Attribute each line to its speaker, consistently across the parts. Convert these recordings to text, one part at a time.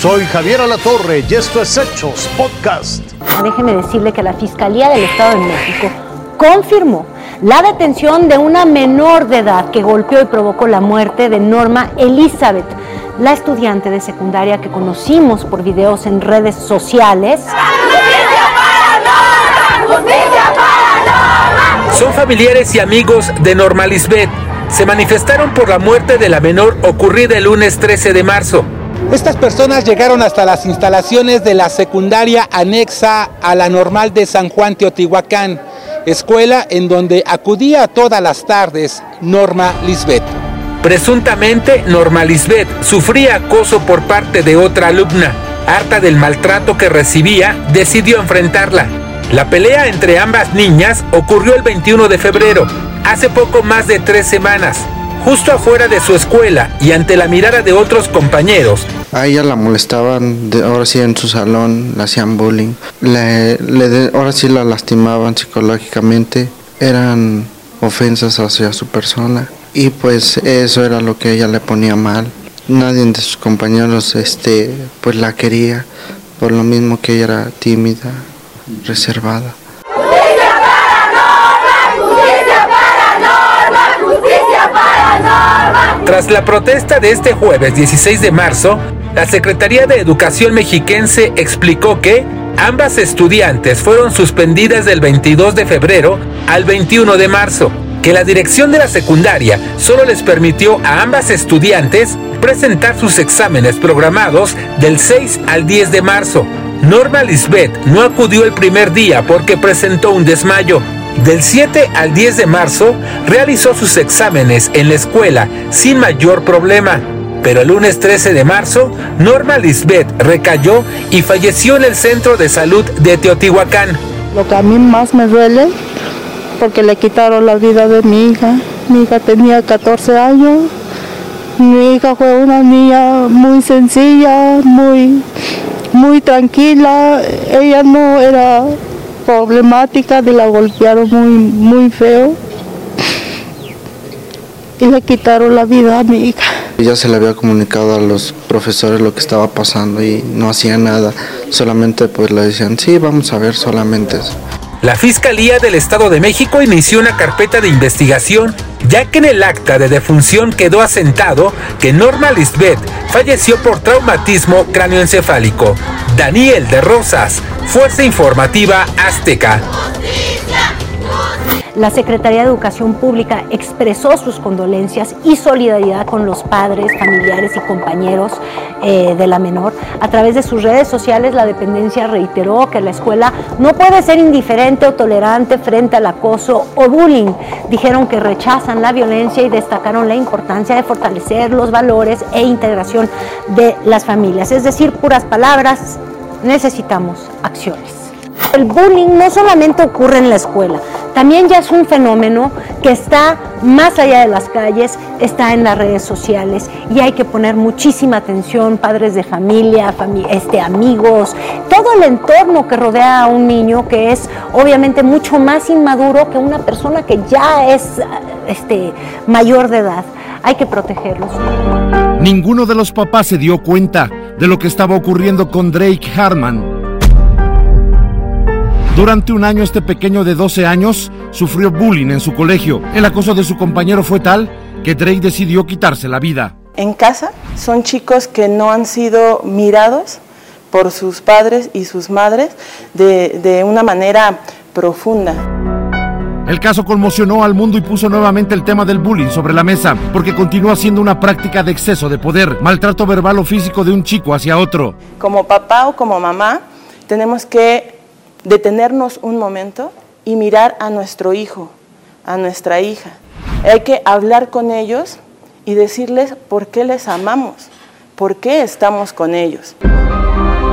Speaker 1: Soy Javier Alatorre y esto es Hechos Podcast.
Speaker 2: Déjeme decirle que la Fiscalía del Estado de México confirmó la detención de una menor de edad que golpeó y provocó la muerte de Norma Elizabeth, la estudiante de secundaria que conocimos por videos en redes sociales.
Speaker 3: Son familiares y amigos de Norma Lisbeth. Se manifestaron por la muerte de la menor ocurrida el lunes 13 de marzo.
Speaker 4: Estas personas llegaron hasta las instalaciones de la secundaria anexa a la normal de San Juan Teotihuacán, escuela en donde acudía todas las tardes Norma Lisbeth.
Speaker 3: Presuntamente, Norma Lisbeth sufría acoso por parte de otra alumna. Harta del maltrato que recibía, decidió enfrentarla. La pelea entre ambas niñas ocurrió el 21 de febrero, hace poco más de tres semanas, justo afuera de su escuela y ante la mirada de otros compañeros.
Speaker 5: A ella la molestaban, ahora sí en su salón, la hacían bullying, le, ahora sí la lastimaban psicológicamente, eran ofensas hacia su persona y pues eso era lo que ella le ponía mal. Nadie de sus compañeros este pues la quería por lo mismo que ella era tímida, reservada.
Speaker 3: Tras la protesta de este jueves 16 de marzo, la Secretaría de Educación mexiquense explicó que ambas estudiantes fueron suspendidas del 22 de febrero al 21 de marzo, que la dirección de la secundaria solo les permitió a ambas estudiantes presentar sus exámenes programados del 6 al 10 de marzo, Norma Lisbeth no acudió el primer día porque presentó un desmayo. Del 7 al 10 de marzo realizó sus exámenes en la escuela sin mayor problema. Pero el lunes 13 de marzo, Norma Lisbeth recayó y falleció en el centro de salud de Teotihuacán.
Speaker 6: Lo que a mí más me duele, porque le quitaron la vida de mi hija. Mi hija tenía 14 años. Mi hija fue una niña muy sencilla, muy muy tranquila, ella no era problemática, de la golpearon muy, muy feo y le quitaron la vida a mi hija.
Speaker 5: Ya se le había comunicado a los profesores lo que estaba pasando y no hacía nada, solamente pues le decían, sí, vamos a ver solamente eso.
Speaker 3: La Fiscalía del Estado de México inició una carpeta de investigación ya que en el acta de defunción quedó asentado que Norma Lisbeth falleció por traumatismo cráneoencefálico. Daniel de Rosas, Fuerza Informativa Azteca.
Speaker 2: La Secretaría de Educación Pública expresó sus condolencias y solidaridad con los padres, familiares y compañeros eh, de la menor. A través de sus redes sociales, la dependencia reiteró que la escuela no puede ser indiferente o tolerante frente al acoso o bullying. Dijeron que rechazan la violencia y destacaron la importancia de fortalecer los valores e integración de las familias. Es decir, puras palabras, necesitamos acciones. El bullying no solamente ocurre en la escuela, también ya es un fenómeno que está más allá de las calles, está en las redes sociales y hay que poner muchísima atención, padres de familia, este, amigos, todo el entorno que rodea a un niño que es obviamente mucho más inmaduro que una persona que ya es este, mayor de edad. Hay que protegerlos.
Speaker 7: Ninguno de los papás se dio cuenta de lo que estaba ocurriendo con Drake Harman, durante un año este pequeño de 12 años sufrió bullying en su colegio. El acoso de su compañero fue tal que Drake decidió quitarse la vida.
Speaker 6: En casa son chicos que no han sido mirados por sus padres y sus madres de, de una manera profunda.
Speaker 7: El caso conmocionó al mundo y puso nuevamente el tema del bullying sobre la mesa, porque continúa siendo una práctica de exceso de poder, maltrato verbal o físico de un chico hacia otro.
Speaker 6: Como papá o como mamá, tenemos que detenernos un momento y mirar a nuestro hijo, a nuestra hija. Hay que hablar con ellos y decirles por qué les amamos, por qué estamos con ellos.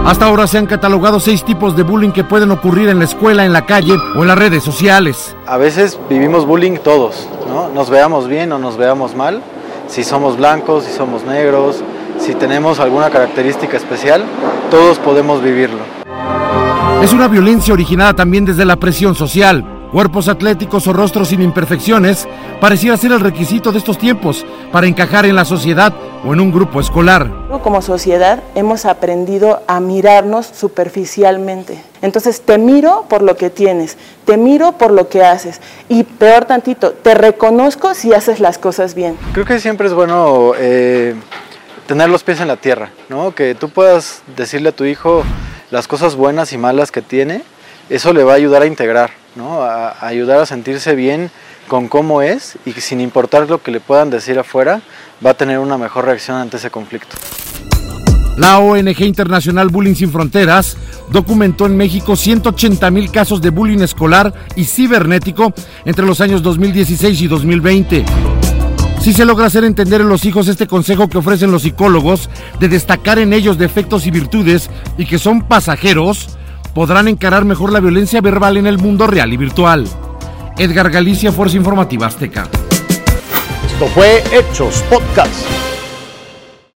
Speaker 7: Hasta ahora se han catalogado seis tipos de bullying que pueden ocurrir en la escuela, en la calle o en las redes sociales.
Speaker 8: A veces vivimos bullying todos, ¿no? Nos veamos bien o nos veamos mal, si somos blancos, si somos negros, si tenemos alguna característica especial, todos podemos vivirlo.
Speaker 7: Es una violencia originada también desde la presión social. Cuerpos atléticos o rostros sin imperfecciones pareciera ser el requisito de estos tiempos para encajar en la sociedad o en un grupo escolar.
Speaker 9: Como sociedad hemos aprendido a mirarnos superficialmente. Entonces te miro por lo que tienes, te miro por lo que haces y peor tantito, te reconozco si haces las cosas bien.
Speaker 8: Creo que siempre es bueno eh, tener los pies en la tierra, ¿no? que tú puedas decirle a tu hijo las cosas buenas y malas que tiene, eso le va a ayudar a integrar, ¿no? a, ayudar a sentirse bien con cómo es y sin importar lo que le puedan decir afuera, va a tener una mejor reacción ante ese conflicto.
Speaker 7: La ONG Internacional Bullying Sin Fronteras documentó en México 180 mil casos de bullying escolar y cibernético entre los años 2016 y 2020. Si se logra hacer entender en los hijos este consejo que ofrecen los psicólogos de destacar en ellos defectos y virtudes y que son pasajeros, podrán encarar mejor la violencia verbal en el mundo real y virtual. Edgar Galicia, Fuerza Informativa Azteca.
Speaker 1: Esto fue Hechos Podcast.